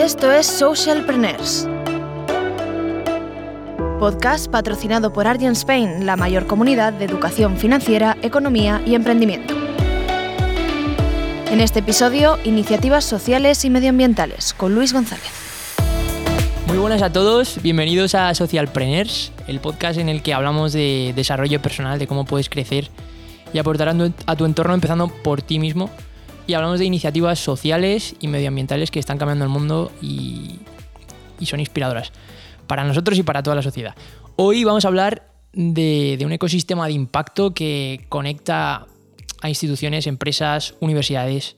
Esto es Socialpreneurs. Podcast patrocinado por Argent Spain, la mayor comunidad de educación financiera, economía y emprendimiento. En este episodio, iniciativas sociales y medioambientales con Luis González. Muy buenas a todos, bienvenidos a Socialpreneurs, el podcast en el que hablamos de desarrollo personal, de cómo puedes crecer y aportar a tu entorno empezando por ti mismo. Y hablamos de iniciativas sociales y medioambientales que están cambiando el mundo y, son inspiradoras para nosotros y para toda la sociedad. Hoy vamos a hablar de, un ecosistema de impacto que conecta a instituciones, empresas, universidades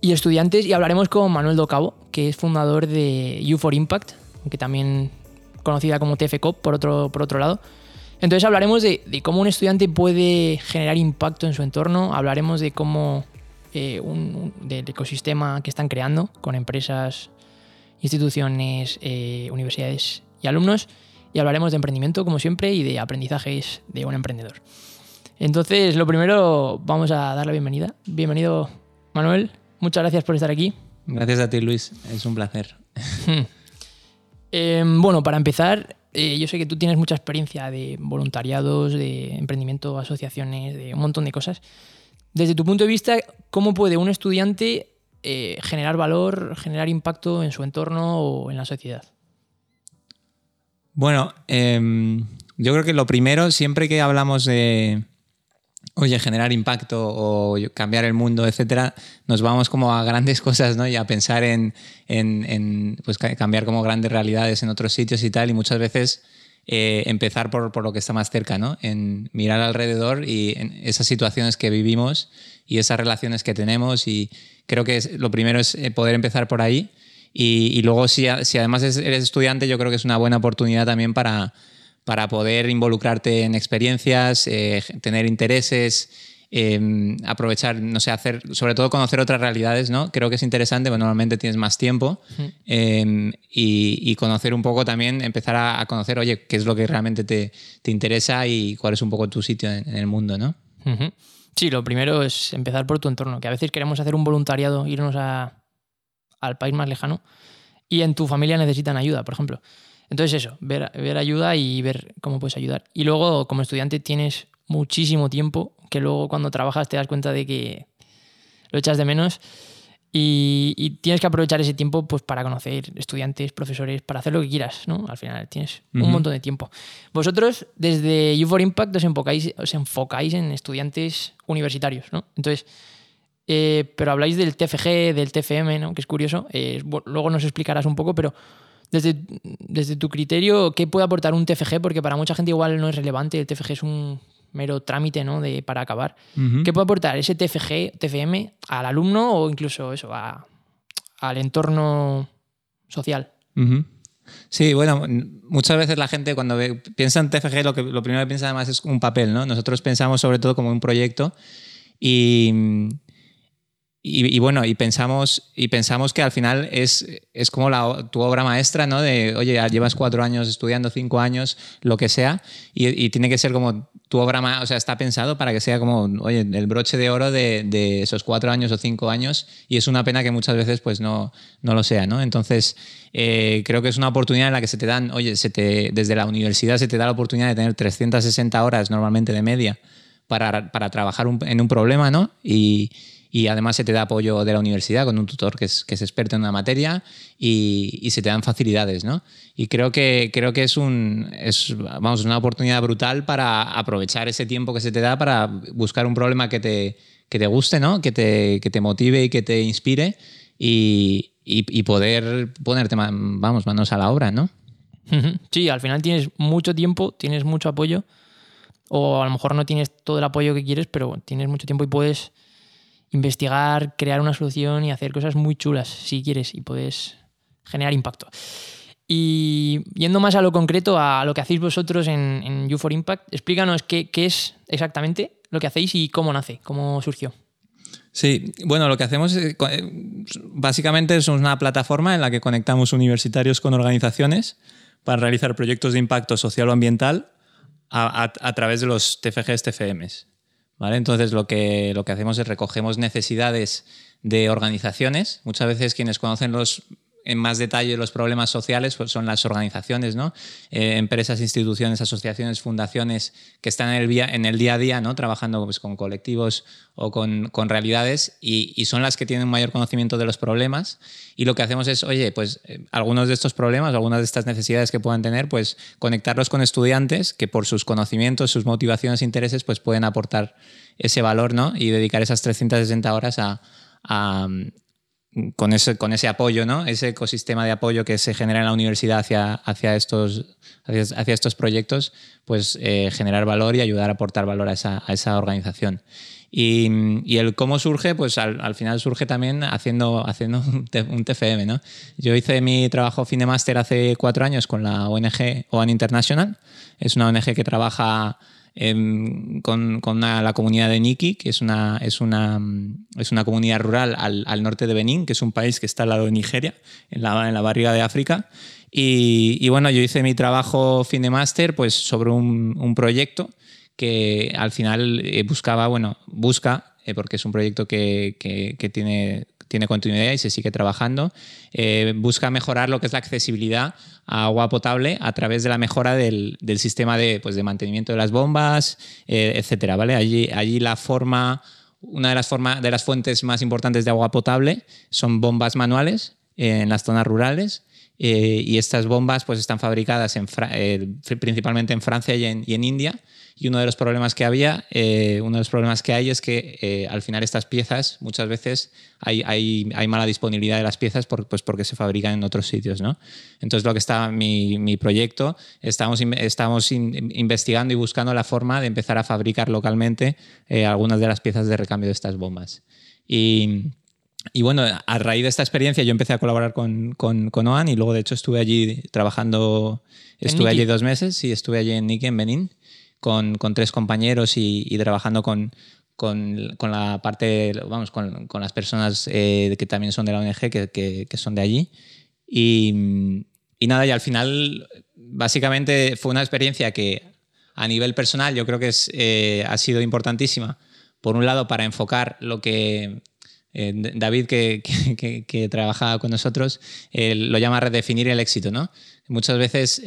y estudiantes y hablaremos con Manuel Docabo, que es fundador de You for Impact, que también conocida como TFCOP por otro, por otro lado. Entonces hablaremos de, cómo un estudiante puede generar impacto en su entorno, hablaremos de cómo eh, un, del ecosistema que están creando con empresas, instituciones, eh, universidades y alumnos, y hablaremos de emprendimiento como siempre y de aprendizajes de un emprendedor. Entonces, lo primero, vamos a dar la bienvenida. Bienvenido, Manuel. Muchas gracias por estar aquí. Gracias a ti, Luis. Es un placer. Em, bueno, para empezar, eh, yo sé que tú tienes mucha experiencia de voluntariados, de emprendimiento, asociaciones, de un montón de cosas. Desde tu punto de vista, ¿cómo puede un estudiante eh, generar valor, generar impacto en su entorno o en la sociedad? Bueno, em, yo creo que lo primero, siempre que hablamos de, oye, generar impacto o cambiar el mundo, etcétera, nos vamos como a grandes cosas, ¿no? Y a pensar en, pues, cambiar como grandes realidades en otros sitios y tal, y muchas veces eh, empezar por, por, lo que está más cerca, ¿no? En mirar alrededor y en esas situaciones que vivimos y esas relaciones que tenemos, y creo que lo primero es eh, poder empezar por ahí. Y, luego, si, si además eres estudiante, yo creo que es una buena oportunidad también para para poder involucrarte en experiencias, eh, tener intereses, em, aprovechar, no sé, hacer, sobre todo conocer otras realidades, ¿no? Creo que es interesante, porque normalmente tienes más tiempo em, y, conocer un poco también, empezar a, conocer, oye, qué es lo que realmente te, interesa y cuál es un poco tu sitio en, el mundo, ¿no? Sí, lo primero es empezar por tu entorno, que a veces queremos hacer un voluntariado, irnos al país más lejano y en tu familia necesitan ayuda, por ejemplo. Entonces eso, ver, ver ayuda y ver cómo puedes ayudar. Y luego como estudiante tienes muchísimo tiempo que luego cuando trabajas te das cuenta de que lo echas de menos y, tienes que aprovechar ese tiempo pues, para conocer estudiantes, profesores, para hacer lo que quieras, ¿no? Al final tienes un montón de tiempo. Vosotros desde You for Impact os enfocáis, os enfocáis en estudiantes universitarios, ¿no? Entonces, eh, pero habláis del TFG, del TFM, ¿no? Que es curioso. Eh, luego nos explicarás un poco, pero desde, desde tu criterio, ¿qué puede aportar un TFG? Porque para mucha gente igual no es relevante, el TFG es un mero trámite ¿no? de, para acabar. ¿Qué puede aportar ese TFG, TFM al alumno o incluso eso, al entorno social? Sí, bueno, muchas veces la gente cuando piensa en TFG lo, que, lo primero que piensa además es un papel, ¿no? Nosotros pensamos sobre todo como un proyecto y, y, bueno, y pensamos, y pensamos que al final es, es como la, tu obra maestra, ¿no? De, oye, llevas cuatro años estudiando, cinco años, lo que sea, y, tiene que ser como tu obra, o sea, está pensado para que sea como, oye, el broche de oro de, de, esos cuatro años o cinco años, y es una pena que muchas veces pues no, no lo sea, ¿no? Entonces, eh, creo que es una oportunidad en la que se te dan, oye, se te, desde la universidad se te da la oportunidad de tener 360 horas normalmente de media para, para trabajar en un problema, ¿no? Y y además se te da apoyo de la universidad con un tutor que es, que es experto en una materia y, y, se te dan facilidades, ¿no? Y creo que, creo que es, un, es vamos, una oportunidad brutal para aprovechar ese tiempo que se te da para buscar un problema que te, que te guste, ¿no? Que te, que te motive y que te inspire y, y, poder ponerte, vamos, manos a la obra, ¿no? Sí, al final tienes mucho tiempo, tienes mucho apoyo o a lo mejor no tienes todo el apoyo que quieres, pero tienes mucho tiempo y puedes investigar, crear una solución y hacer cosas muy chulas si quieres y puedes generar impacto. Y yendo más a lo concreto, a lo que hacéis vosotros en, en You for Impact, explícanos qué, es exactamente lo que hacéis y cómo nace, cómo surgió. Sí, bueno, lo que hacemos es, eh, básicamente es una plataforma en la que conectamos universitarios con organizaciones para realizar proyectos de impacto social o ambiental a, a través de los TFGs, TFMs. Entonces lo que, lo que hacemos es recogemos necesidades de organizaciones. Muchas veces quienes conocen los en más detalle los problemas sociales pues son las organizaciones, ¿no? Eh, empresas, instituciones, asociaciones, fundaciones que están en el, día, en el día a día, ¿no? trabajando pues, con colectivos o con, con realidades y, son las que tienen mayor conocimiento de los problemas y lo que hacemos es, oye, pues eh, algunos de estos problemas, algunas de estas necesidades que puedan tener, pues conectarlos con estudiantes que por sus conocimientos, sus motivaciones e intereses, pues pueden aportar ese valor ¿no? y dedicar esas 360 horas a con ese, con ese apoyo, ¿no? ese ecosistema de apoyo que se genera en la universidad hacia, hacia, estos, hacia, estos proyectos, pues eh, generar valor y ayudar a aportar valor a esa, a esa organización. Y, y, el cómo surge, pues al, al, final surge también haciendo, haciendo un TFM. ¿no? Yo hice mi trabajo fin de máster hace cuatro años con la ONG OAN International. Es una ONG que trabaja eh, con, con una, la comunidad de Niki, que es una, es una, es una comunidad rural al, al, norte de Benín, que es un país que está al lado de Nigeria, en la, en la barriga de África. Y, y, bueno, yo hice mi trabajo fin de máster pues, sobre un, un proyecto que al final eh, buscaba, bueno, busca, eh, porque es un proyecto que, que, que tiene tiene continuidad y se sigue trabajando, eh, busca mejorar lo que es la accesibilidad a agua potable a través de la mejora del, del sistema de, pues, de, mantenimiento de las bombas, eh, etcétera. ¿vale? Allí, allí la forma, una de las, forma, de las fuentes más importantes de agua potable son bombas manuales en las zonas rurales. Y estas bombas pues, están fabricadas en, principalmente en Francia y en, y en India y uno de los problemas que había, eh, uno de los problemas que hay es que eh, al final estas piezas, muchas veces hay, hay, hay, mala disponibilidad de las piezas por, pues porque se fabrican en otros sitios. ¿no? Entonces lo que está mi, mi proyecto, estamos, estamos in, investigando y buscando la forma de empezar a fabricar localmente eh, algunas de las piezas de recambio de estas bombas. Y, y bueno, a raíz de esta experiencia yo empecé a colaborar con, con, con OAN y luego de hecho estuve allí trabajando, estuve allí dos meses y estuve allí en Nike, en Benín con, con tres compañeros y, y trabajando con, con, con, la parte, vamos, con, con las personas eh, que también son de la ONG, que, que, que son de allí. Y, y, nada, y al final, básicamente fue una experiencia que a nivel personal yo creo que es, eh, ha sido importantísima. Por un lado, para enfocar lo que eh, David, que, que, trabaja con nosotros, lo llama redefinir el éxito, ¿no? Muchas veces,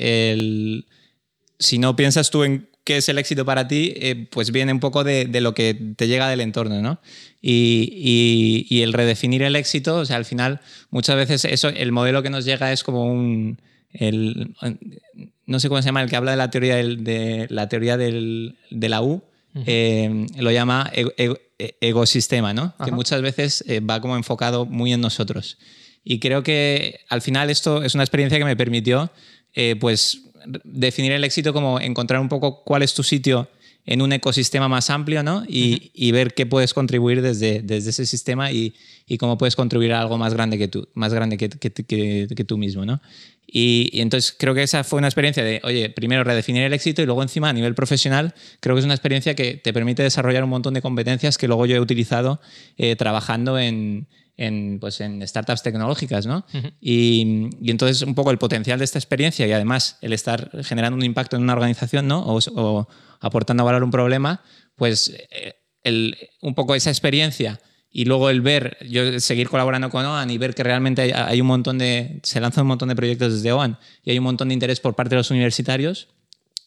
si no piensas tú en qué es el éxito para ti, eh, pues viene un poco de, de, lo que te llega del entorno, ¿no? Y, y, y, el redefinir el éxito, o sea, al final, muchas veces eso, el modelo que nos llega es como un... El, no sé cómo se llama, el que habla de la teoría, del, de, la teoría del, de la U, uh -huh. eh, lo llama ego, ecosistema, ¿no? Ajá. Que muchas veces eh, va como enfocado muy en nosotros. Y creo que al final esto es una experiencia que me permitió, eh, pues, definir el éxito como encontrar un poco cuál es tu sitio en un ecosistema más amplio ¿no? y, uh -huh. y ver qué puedes contribuir desde, desde ese sistema y, y, cómo puedes contribuir a algo más grande que tú, más grande que, que, que, que tú mismo. ¿no? Y, y, entonces creo que esa fue una experiencia de, oye, primero redefinir el éxito y luego encima a nivel profesional creo que es una experiencia que te permite desarrollar un montón de competencias que luego yo he utilizado eh, trabajando en, en, pues en startups tecnológicas, ¿no? Uh -huh. y, y, entonces un poco el potencial de esta experiencia y además el estar generando un impacto en una organización, ¿no? O, o aportando a valor un problema, pues eh, el, un poco esa experiencia y luego el ver, yo seguir colaborando con OAN y ver que realmente hay, hay un montón de, se lanzan un montón de proyectos desde OAN y hay un montón de interés por parte de los universitarios,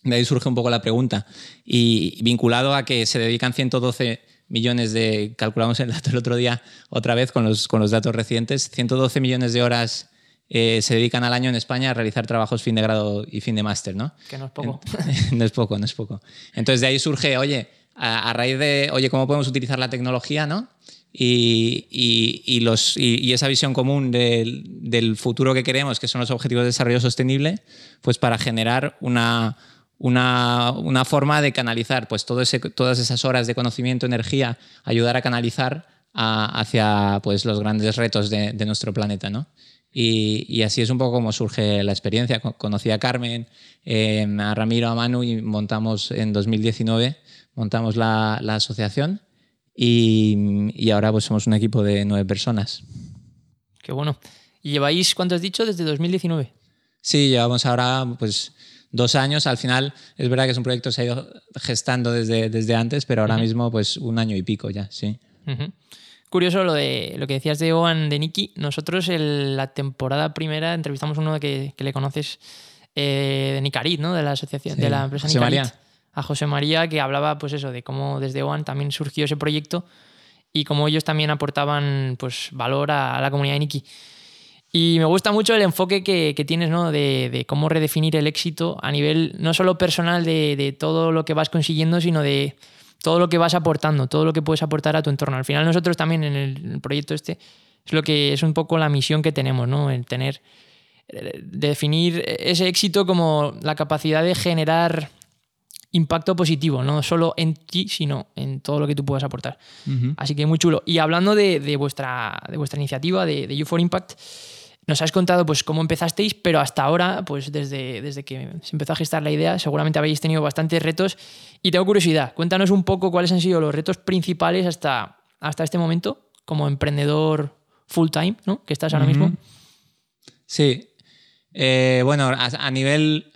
de ahí surge un poco la pregunta. Y vinculado a que se dedican 112 millones de, calculamos el dato el otro día otra vez con los, con los datos recientes, 112 millones de horas eh, se dedican al año en España a realizar trabajos fin de grado y fin de máster, ¿no? Que no es poco. no es poco, no es poco. Entonces de ahí surge, oye, a, a raíz de, oye, ¿cómo podemos utilizar la tecnología, no? Y, y, y, los, y, esa visión común del, del, futuro que queremos, que son los objetivos de desarrollo sostenible, pues para generar una, una, una forma de canalizar pues todo ese, todas esas horas de conocimiento, energía, ayudar a canalizar a, hacia pues, los grandes retos de, de nuestro planeta. ¿no? Y, y, así es un poco como surge la experiencia. Conocí a Carmen, eh, a Ramiro, a Manu y montamos en 2019 montamos la, la asociación y, y, ahora pues somos un equipo de nueve personas. Qué bueno. ¿Y lleváis, cuánto has dicho, desde 2019? Sí, llevamos ahora pues dos años. Al final es verdad que es un proyecto que se ha ido gestando desde, desde antes, pero ahora uh -huh. mismo pues un año y pico ya, sí. Curioso lo de lo que decías de Oan de Nicky. Nosotros en la temporada primera entrevistamos a uno que, que le conoces eh, de Nicarit, ¿no? De la asociación, Sí, de la empresa José Nicarit. María. A José María, que hablaba, pues eso, de cómo desde Oan también surgió ese proyecto y cómo ellos también aportaban pues valor a, a la comunidad de Nicky. Y me gusta mucho el enfoque que, que tienes, ¿no? De, de cómo redefinir el éxito a nivel no solo personal de, de todo lo que vas consiguiendo, sino de todo lo que vas aportando, todo lo que puedes aportar a tu entorno. Al final nosotros también en el, proyecto este es lo que es un poco la misión que tenemos, ¿no? El tener eh, definir ese éxito como la capacidad de generar impacto positivo, no solo en ti, sino en todo lo que tú puedas aportar. Así que muy chulo. Y hablando de, de vuestra, de vuestra iniciativa, de, de You4 Impact, nos has contado pues cómo empezasteis, pero hasta ahora, pues desde, desde que se empezó a gestar la idea, seguramente habéis tenido bastantes retos. Y tengo curiosidad, cuéntanos un poco cuáles han sido los retos principales hasta, hasta este momento, como emprendedor full time, ¿no? Que estás ahora Ujú. mismo. Sí. Eh, bueno, a, a nivel.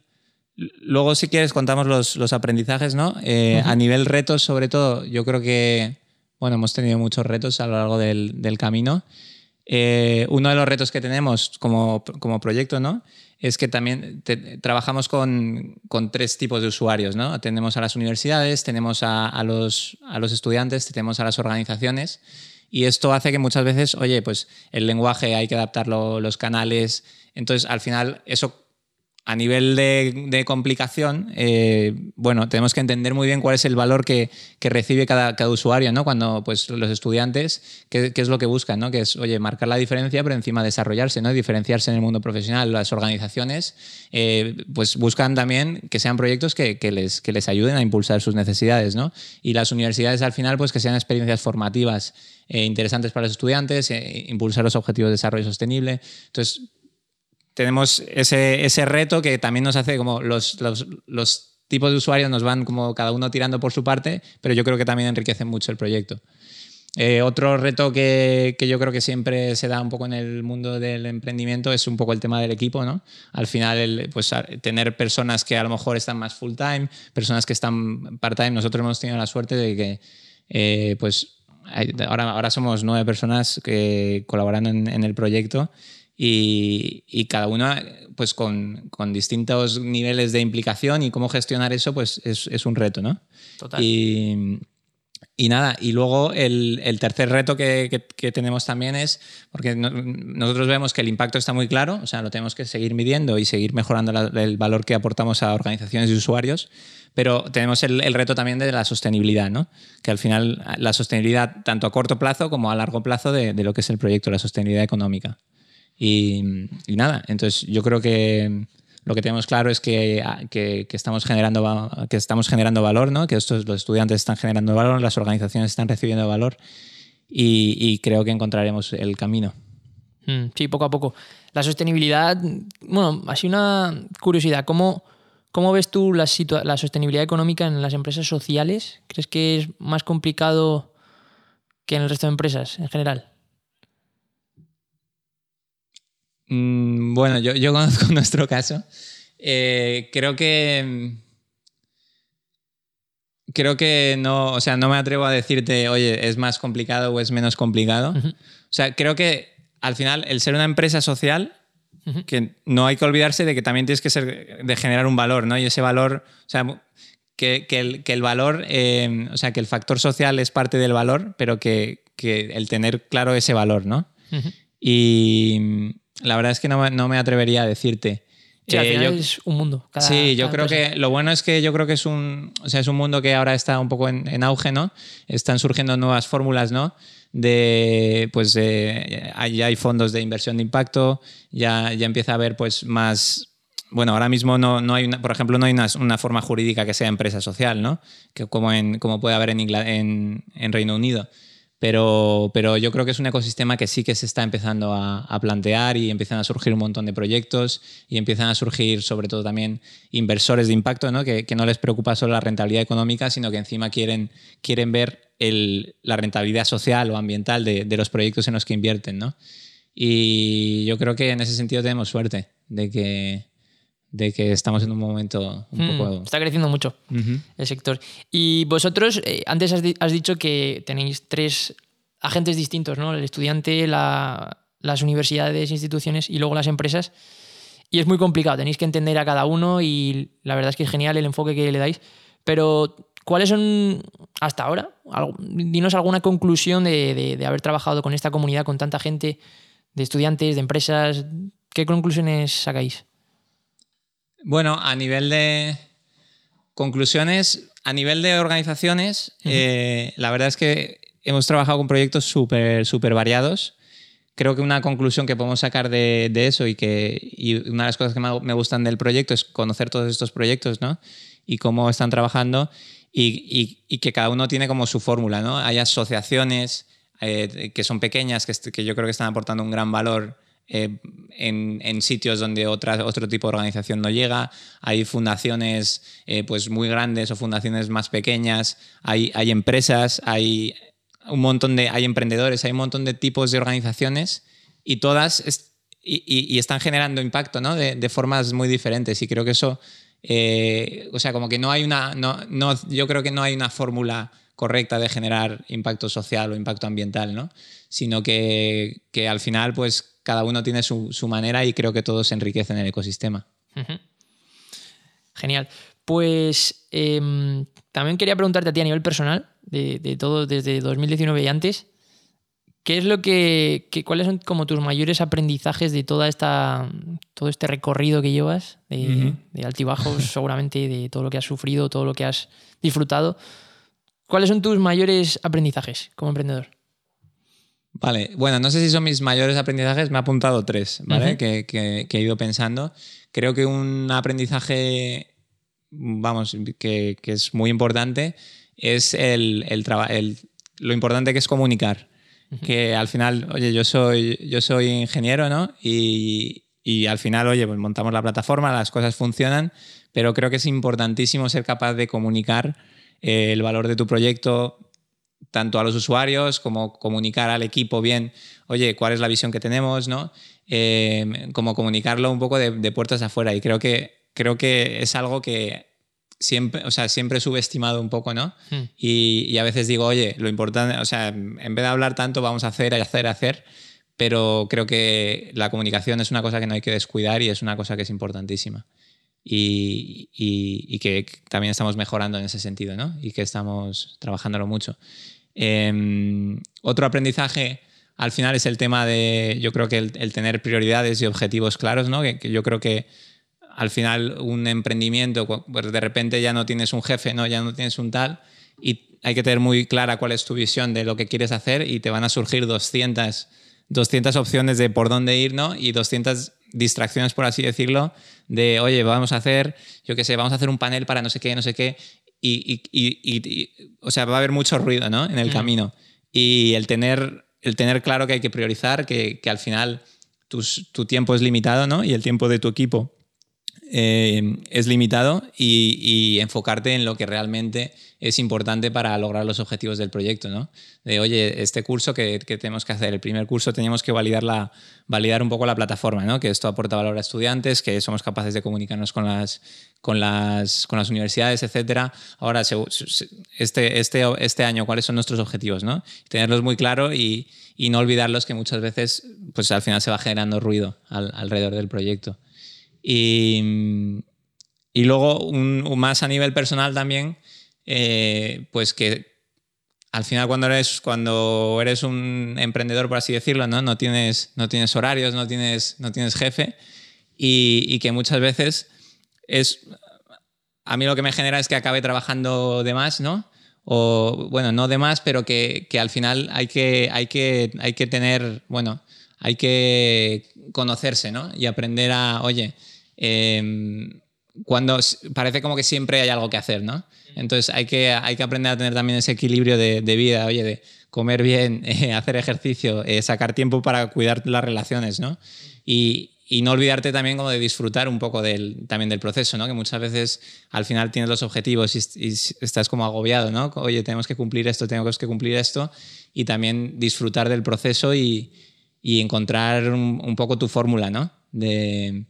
Luego, si quieres, contamos los, los aprendizajes, ¿no? Eh, A nivel retos, sobre todo, yo creo que. Bueno, hemos tenido muchos retos a lo largo del, del camino. Eh, uno de los retos que tenemos como, como proyecto, ¿no? Es que también trabajamos con, con tres tipos de usuarios, ¿no? Tenemos a las universidades, tenemos a, a los, a los estudiantes, tenemos a las organizaciones. Y esto hace que muchas veces, oye, pues el lenguaje hay que adaptarlo, los canales. Entonces, al final, eso a nivel de, complicación, eh, bueno, tenemos que entender muy bien cuál es el valor que, recibe cada, usuario, ¿no? Cuando pues, los estudiantes, ¿qué, es lo que buscan, ¿no? Que es, oye, marcar la diferencia, pero encima desarrollarse, ¿no? Diferenciarse en el mundo profesional. Las organizaciones, eh, pues buscan también que sean proyectos que, que les, que les ayuden a impulsar sus necesidades, ¿no? Y las universidades, al final, pues que sean experiencias formativas eh, interesantes para los estudiantes, eh, impulsar los objetivos de desarrollo sostenible. Entonces, tenemos ese, ese reto que también nos hace como los, los, los tipos de usuarios nos van como cada uno tirando por su parte, pero yo creo que también enriquece mucho el proyecto. Eh, otro reto que, que yo creo que siempre se da un poco en el mundo del emprendimiento es un poco el tema del equipo, ¿no? Al final, el, pues tener personas que a lo mejor están más full time, personas que están part time. Nosotros hemos tenido la suerte de que, eh, pues, ahora, ahora somos nueve personas que colaborando en, en el proyecto y, y cada una pues con, con distintos niveles de implicación y cómo gestionar eso pues es, es un reto, ¿no? Total. Y, y nada, y luego el, el tercer reto que, que- que tenemos también es, porque no- nosotros vemos que el impacto está muy claro, o sea, lo tenemos que seguir midiendo y seguir mejorando la- el valor que aportamos a organizaciones y usuarios, pero tenemos el, el reto también de la sostenibilidad, ¿no? Que al final la sostenibilidad, tanto a corto plazo como a largo plazo, de, de lo que es el proyecto, la sostenibilidad económica. Y, nada, entonces yo creo que lo que tenemos claro es que, que, que estamos, generando, que estamos generando valor, ¿no? que estos, los estudiantes están generando valor, las organizaciones están recibiendo valor y, creo que encontraremos el camino. Mm, Sí, poco a poco. La sostenibilidad, bueno, así una curiosidad, ¿cómo, cómo ves tú la, la sostenibilidad económica en las empresas sociales? ¿Crees que es más complicado que en el resto de empresas en general? Mm, Bueno, yo, yo conozco nuestro caso. Eh, creo que. Creo que no, o sea, no me atrevo a decirte, oye, es más complicado o es menos complicado. O sea, creo que al final el ser una empresa social, que no hay que olvidarse de que también tienes que ser, de generar un valor, ¿no? Y ese valor, o sea, que, que el, que el valor, eh, o sea, que el factor social es parte del valor, pero que, que el tener claro ese valor, ¿no? Y la verdad es que no, me- no me atrevería a decirte. Sí, al Eh, yo- es un mundo. cada- sí, yo creo que lo bueno es que yo creo que es un, o sea, es un mundo que ahora está un poco en, en auge, ¿no? Están surgiendo nuevas fórmulas, ¿no? De, pues, de- ya hay fondos de inversión de impacto, ya, ya empieza a haber, pues, más, bueno, ahora mismo no, no hay, una, por ejemplo, no hay una, una forma jurídica que sea empresa social, ¿no? Que como, en, como puede haber en, en, en Reino Unido. Pero, pero yo creo que es un ecosistema que sí que se está empezando a, plantear y empiezan a surgir un montón de proyectos y empiezan a surgir sobre todo también inversores de impacto, ¿no? que, que no les preocupa solo la rentabilidad económica, sino que encima quieren, quieren ver el- la rentabilidad social o ambiental de, de los proyectos en los que invierten. ¿no? Y yo creo que en ese sentido tenemos suerte de que, de que estamos en un momento un Mm, poco... Está creciendo mucho el sector. Y vosotros, eh, antes has, di- has dicho que tenéis tres agentes distintos, ¿no? El estudiante, las universidades, instituciones y luego las empresas. Y es muy complicado, tenéis que entender a cada uno y la verdad es que es genial el enfoque que le dais. Pero, ¿cuáles son hasta ahora? Dinos alguna conclusión de, haber trabajado con esta comunidad, con tanta gente, de estudiantes, de empresas. ¿Qué conclusiones sacáis? Bueno, a nivel de conclusiones, a nivel de organizaciones, eh, la verdad es que hemos trabajado con proyectos súper súper variados. Creo que una conclusión que podemos sacar de, eso y que una de las cosas que me gustan del proyecto es conocer todos estos proyectos ¿no? y cómo están trabajando y, que cada uno tiene como su fórmula. ¿no? Hay asociaciones eh, que son pequeñas, que, que yo creo que están aportando un gran valor eh, en, sitios donde otra, otro tipo de organización no llega. Hay fundaciones eh, pues muy grandes o fundaciones más pequeñas. Hay, hay empresas, hay un montón de, hay emprendedores, hay un montón de tipos de organizaciones y todas y, están generando impacto ¿no? de, formas muy diferentes. Y creo que eso, eh, o sea, como que no hay una, no, no, yo creo que no hay una fórmula correcta de generar impacto social o impacto ambiental, ¿no? Sino que, que al final, pues cada uno tiene su, manera y creo que todos se enriquecen en el ecosistema. Genial. Pues em, también quería preguntarte a ti a nivel personal, de, todo desde 2019 y antes, ¿qué es lo que, cuáles son como tus mayores aprendizajes de toda esta, todo este recorrido que llevas, de, de altibajos seguramente, de todo lo que has sufrido, todo lo que has disfrutado? ¿Cuáles son tus mayores aprendizajes como emprendedor? Vale, bueno, no sé si son mis mayores aprendizajes, me he apuntado tres, ¿vale? que, he ido pensando. Creo que un aprendizaje, vamos, que, es muy importante es el, el, lo importante que es comunicar. Que al final, oye, yo soy, yo soy ingeniero, ¿no? Y, y al final, oye, pues montamos la plataforma, las cosas funcionan, pero creo que es importantísimo ser capaz de comunicar eh, el valor de tu proyecto, tanto a los usuarios como comunicar al equipo bien, oye, cuál es la visión que tenemos, ¿no? Eh, como comunicarlo un poco de, puertas afuera. Y creo que, creo que es algo que siempre, o sea, siempre he subestimado un poco, ¿no? Hmm. Y, a veces digo, oye, lo importante, o sea, en vez de hablar tanto, vamos a hacer, hacer, hacer. Pero creo que la comunicación es una cosa que no hay que descuidar y es una cosa que es importantísima. Y, y, que también estamos mejorando en ese sentido, ¿no? Y que estamos trabajándolo mucho. Em, otro aprendizaje al final es el tema de, yo creo que el, tener prioridades y objetivos claros, ¿no? Que, yo creo que al final un emprendimiento, pues de repente ya no tienes un jefe, ¿no? Ya no tienes un tal y hay que tener muy clara cuál es tu visión de lo que quieres hacer y te van a surgir 200, 200 opciones de por dónde ir, ¿no? Y 200 distracciones, por así decirlo, de, oye, vamos a hacer, yo qué sé, vamos a hacer un panel para no sé qué, no sé qué, y, o sea, va a haber mucho ruido ¿no? en el camino. Y el tener, el tener claro que hay que priorizar, que, que al final tu tiempo es limitado ¿no? y el tiempo de tu equipo eh, es limitado y, enfocarte en lo que realmente es importante para lograr los objetivos del proyecto, ¿no? De, oye, este curso que, tenemos que hacer, el primer curso teníamos que validar, la, validar un poco la plataforma, ¿no? Que esto aporta valor a estudiantes, que somos capaces de comunicarnos con las, con las, con las universidades, etc. Ahora, este, este, este año, ¿cuáles son nuestros objetivos, no? Tenerlos muy claros y, y, no olvidarlos que muchas veces, pues al final se va generando ruido alrededor del proyecto. Y, y luego, un, más a nivel personal también, eh, pues que al final cuando eres, cuando eres un emprendedor, por así decirlo, ¿no? No, tienes, no tienes horarios, no tienes, no tienes jefe y, y, que muchas veces es... A mí lo que me genera es que acabe trabajando de más, ¿no? O, bueno, no de más, pero que, que al final hay que, hay, que, hay que tener, bueno, hay que conocerse, ¿no? Y aprender a, oye, Em, cuando parece como que siempre hay algo que hacer, ¿no? Entonces hay que, hay que aprender a tener también ese equilibrio de, vida, oye, de comer bien, eh, hacer ejercicio, eh, sacar tiempo para cuidar las relaciones, ¿no? Y, y, no olvidarte también como de disfrutar un poco del, también del proceso, ¿no? Que muchas veces al final tienes los objetivos y, estás como agobiado, ¿no? Oye, tenemos que cumplir esto, tenemos que cumplir esto y también disfrutar del proceso y, y encontrar un, un poco tu fórmula, ¿no? De,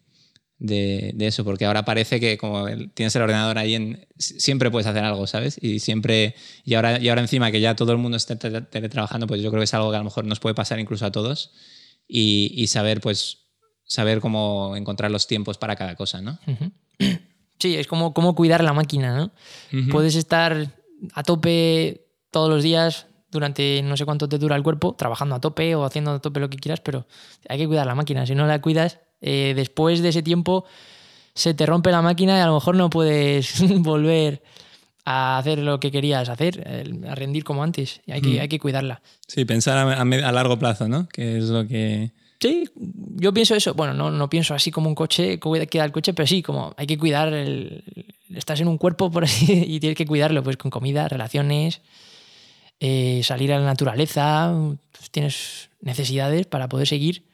de, de eso, porque ahora parece que como tienes el ordenador ahí, en, siempre puedes hacer algo, ¿sabes? Y siempre, y ahora, y ahora encima que ya todo el mundo está tele- teletrabajando, pues yo creo que es algo que a lo mejor nos puede pasar incluso a todos y, y saber, pues, saber cómo encontrar los tiempos para cada cosa, ¿no? Sí, es como, como cuidar la máquina, ¿no? Puedes estar a tope todos los días durante no sé cuánto te dura el cuerpo, trabajando a tope o haciendo a tope lo que quieras, pero hay que cuidar la máquina. Si no la cuidas, eh, después de ese tiempo se te rompe la máquina y a lo mejor no puedes volver a hacer lo que querías hacer, a rendir como antes. Y hay que, Mm. hay que cuidarla. Sí, pensar a, largo plazo, ¿no? Que es lo que... Sí, yo pienso eso. Bueno, no, no pienso así como un coche, queda el coche, pero sí, como hay que cuidar el. Estás en un cuerpo, por así, y tienes que cuidarlo, pues con comida, relaciones, eh, salir a la naturaleza, pues tienes necesidades para poder seguir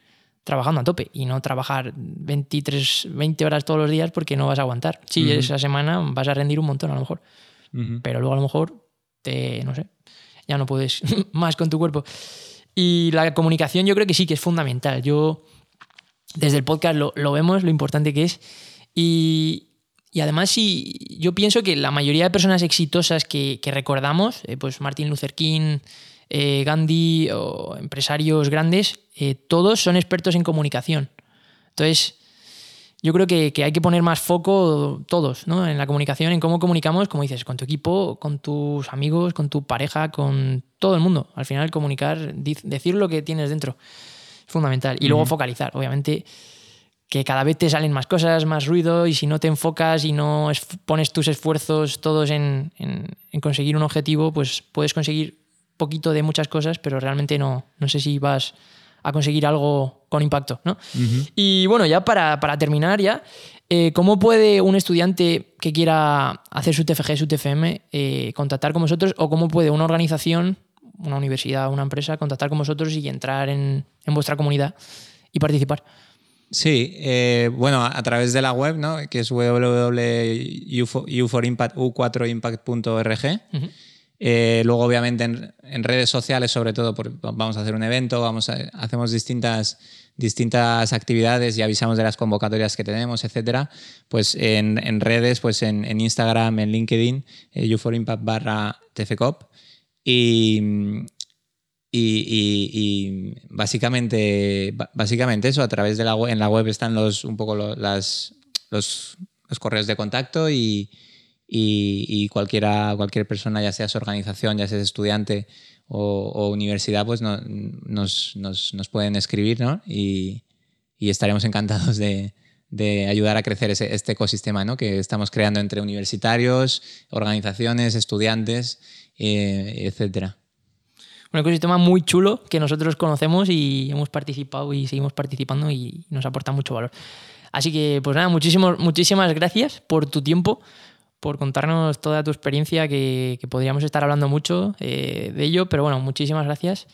trabajando a tope y no trabajar 23, 20 horas todos los días porque no vas a aguantar. Sí, Ujú. esa semana vas a rendir un montón a lo mejor, pero luego a lo mejor te, no sé, ya no puedes más con tu cuerpo. Y la comunicación yo creo que sí que es fundamental. Yo, desde el podcast lo, lo vemos, lo importante que es. Y, y además, sí, yo pienso que la mayoría de personas exitosas que, que recordamos, eh, pues Martin Luther King, eh, Gandhi o empresarios grandes, eh, todos son expertos en comunicación. Entonces, yo creo que, que hay que poner más foco todos ¿no? en la comunicación, en cómo comunicamos, como dices, con tu equipo, con tus amigos, con tu pareja, con todo el mundo. Al final, comunicar, decir lo que tienes dentro es fundamental. Y luego focalizar, obviamente, que cada vez te salen más cosas, más ruido, y si no te enfocas y no es- pones tus esfuerzos todos en, en- en conseguir un objetivo, pues puedes conseguir poquito de muchas cosas, pero realmente no, no sé si vas a conseguir algo con impacto, ¿no? Y bueno, ya para, para terminar ya, eh, ¿cómo puede un estudiante que quiera hacer su TFG, su TFM, eh, contactar con vosotros? ¿O cómo puede una organización, una universidad, una empresa, contactar con vosotros y entrar en, en vuestra comunidad y participar? Sí, eh, bueno, a, a través de la web, ¿no? que es www.u4impact.org. Ujú. Eh, luego, obviamente, en, redes sociales, sobre todo, porque vamos a hacer un evento, vamos a- hacemos distintas, distintas actividades y avisamos de las convocatorias que tenemos, etcétera. Pues en, redes, pues en, en Instagram, en LinkedIn, eh, U4Impact barra TFCOP. Y, y, y- básicamente, básicamente eso, a través de la web, en la web están los, un poco los, los correos de contacto y, y, y cualquiera, cualquier persona, ya seas organización, ya seas estudiante o, universidad, pues no- nos, nos, pueden escribir ¿no? y, estaremos encantados de, ayudar a crecer ese, este ecosistema ¿no? que estamos creando entre universitarios, organizaciones, estudiantes, eh, etcétera. Un ecosistema muy chulo que nosotros conocemos y hemos participado y seguimos participando y nos aporta mucho valor. Así que, pues nada, muchísimas gracias por tu tiempo, por contarnos toda tu experiencia, que, podríamos estar hablando mucho eh, de ello, pero bueno, muchísimas gracias.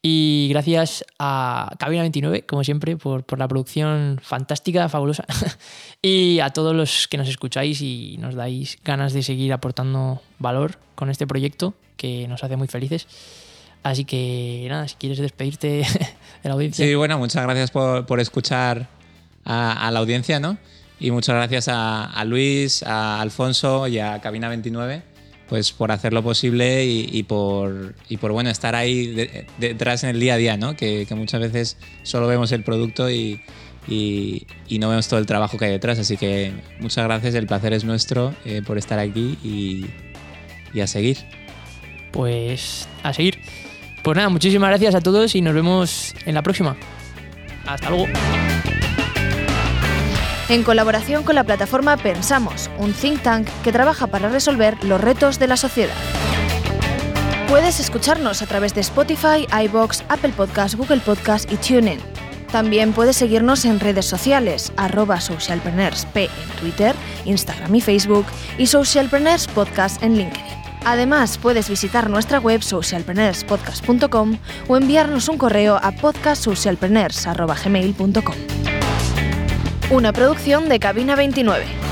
Y gracias a Cabina 29, como siempre, por, la producción fantástica, fabulosa. y a todos los que nos escucháis y nos dais ganas de seguir aportando valor con este proyecto que nos hace muy felices. Así que nada, si quieres despedirte de la audiencia. Sí, bueno, muchas gracias por, por escuchar a la audiencia, ¿no? Y muchas gracias a, Luis, a Alfonso y a Cabina 29, pues por hacer lo posible y, por, bueno, estar ahí de- detrás en el día a día, ¿no? Que, muchas veces solo vemos el producto y, no vemos todo el trabajo que hay detrás. Así que muchas gracias, el placer es nuestro eh, por estar aquí y a seguir. Pues a seguir. Pues nada, muchísimas gracias a todos y nos vemos en la próxima. Hasta luego. En colaboración con la plataforma Pensamos, un think tank que trabaja para resolver los retos de la sociedad. Puedes escucharnos a través de Spotify, iBox, Apple Podcasts, Google Podcasts y TuneIn. También puedes seguirnos en redes sociales, arroba socialpreneursp en Twitter, Instagram y Facebook y Socialpreneurs Podcast en LinkedIn. Además, puedes visitar nuestra web socialpreneurspodcast.com o enviarnos un correo a podcastsocialpreneurs.gmail.com. Una producción de Cabina 29.